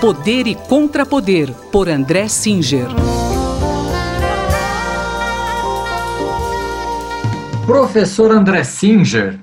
Poder e Contrapoder, por André Singer. Professor André Singer,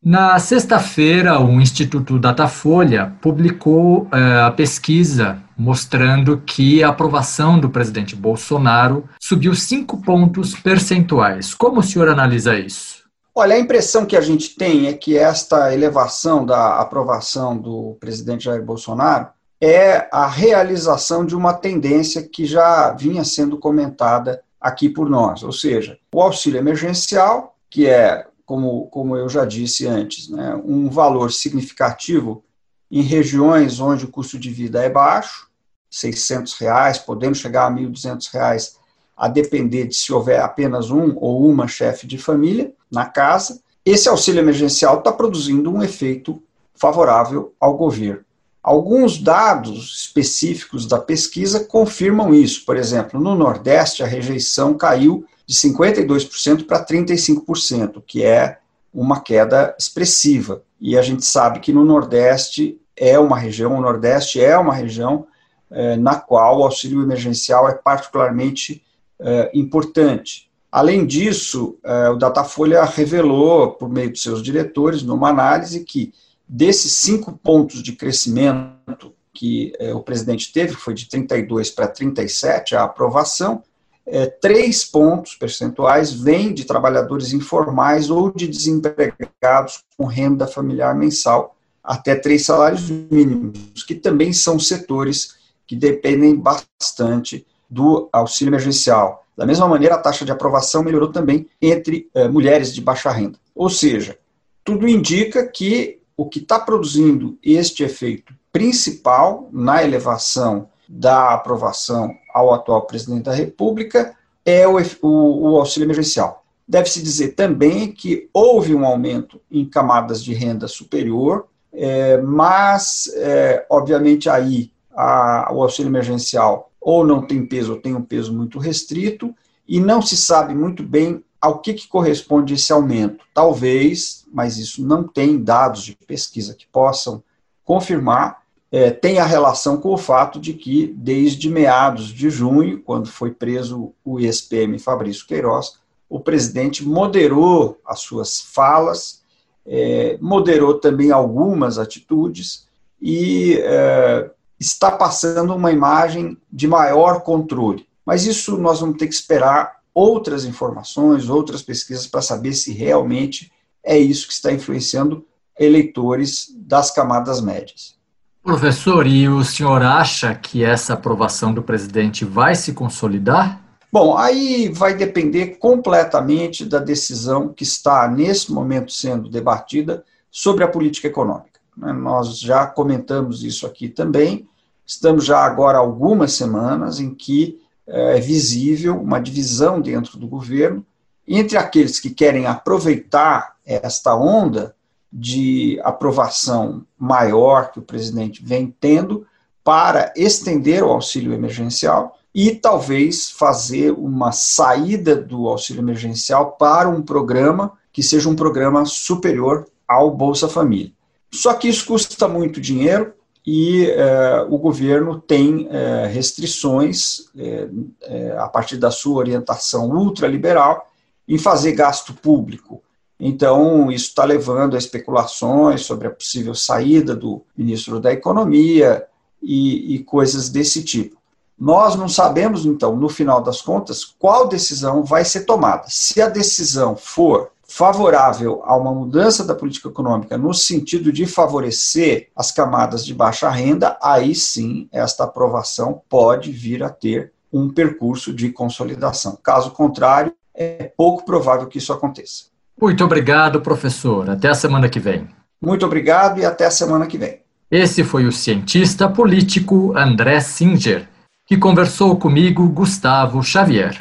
na sexta-feira, o Instituto Datafolha publicou eh, a pesquisa mostrando que a aprovação do presidente Bolsonaro subiu cinco pontos percentuais. Como o senhor analisa isso? Olha, a impressão que a gente tem é que esta elevação da aprovação do presidente Jair Bolsonaro é a realização de uma tendência que já vinha sendo comentada aqui por nós, ou seja, o auxílio emergencial, que é, como, como eu já disse antes, né, um valor significativo em regiões onde o custo de vida é baixo, 600 reais, podendo chegar a 1.200 reais, a depender de se houver apenas um ou uma chefe de família na casa. Esse auxílio emergencial está produzindo um efeito favorável ao governo. Alguns dados específicos da pesquisa confirmam isso. Por exemplo, no Nordeste, a rejeição caiu de 52% para 35%, que é uma queda expressiva. E a gente sabe que no Nordeste é uma região, o Nordeste é uma região é, na qual o auxílio emergencial é particularmente é, importante. Além disso, é, o Datafolha revelou, por meio de seus diretores, numa análise, que Desses cinco pontos de crescimento que é, o presidente teve, que foi de 32 para 37, a aprovação, é, três pontos percentuais vêm de trabalhadores informais ou de desempregados com renda familiar mensal até três salários mínimos, que também são setores que dependem bastante do auxílio emergencial. Da mesma maneira, a taxa de aprovação melhorou também entre é, mulheres de baixa renda. Ou seja, tudo indica que o que está produzindo este efeito principal na elevação da aprovação ao atual presidente da República é o, o, o auxílio emergencial. Deve-se dizer também que houve um aumento em camadas de renda superior, é, mas, é, obviamente, aí a, o auxílio emergencial ou não tem peso ou tem um peso muito restrito, e não se sabe muito bem ao que, que corresponde esse aumento? Talvez, mas isso não tem dados de pesquisa que possam confirmar, é, tem a relação com o fato de que, desde meados de junho, quando foi preso o ex-PM Fabrício Queiroz, o presidente moderou as suas falas, é, moderou também algumas atitudes e é, está passando uma imagem de maior controle. Mas isso nós vamos ter que esperar outras informações, outras pesquisas para saber se realmente é isso que está influenciando eleitores das camadas médias. Professor, e o senhor acha que essa aprovação do presidente vai se consolidar? Bom, aí vai depender completamente da decisão que está nesse momento sendo debatida sobre a política econômica. Né? Nós já comentamos isso aqui também. Estamos já agora algumas semanas em que é visível uma divisão dentro do governo entre aqueles que querem aproveitar esta onda de aprovação maior que o presidente vem tendo para estender o auxílio emergencial e talvez fazer uma saída do auxílio emergencial para um programa que seja um programa superior ao Bolsa Família. Só que isso custa muito dinheiro, e eh, o governo tem eh, restrições, eh, a partir da sua orientação ultraliberal, em fazer gasto público. Então, isso está levando a especulações sobre a possível saída do ministro da Economia e, e coisas desse tipo. Nós não sabemos, então, no final das contas, qual decisão vai ser tomada. Se a decisão for favorável a uma mudança da política econômica no sentido de favorecer as camadas de baixa renda, aí sim esta aprovação pode vir a ter um percurso de consolidação. Caso contrário, é pouco provável que isso aconteça. Muito obrigado, professor. Até a semana que vem. Muito obrigado e até a semana que vem. Esse foi o cientista político André Singer, que conversou comigo, Gustavo Xavier.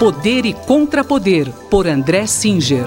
Poder e Contrapoder, por André Singer.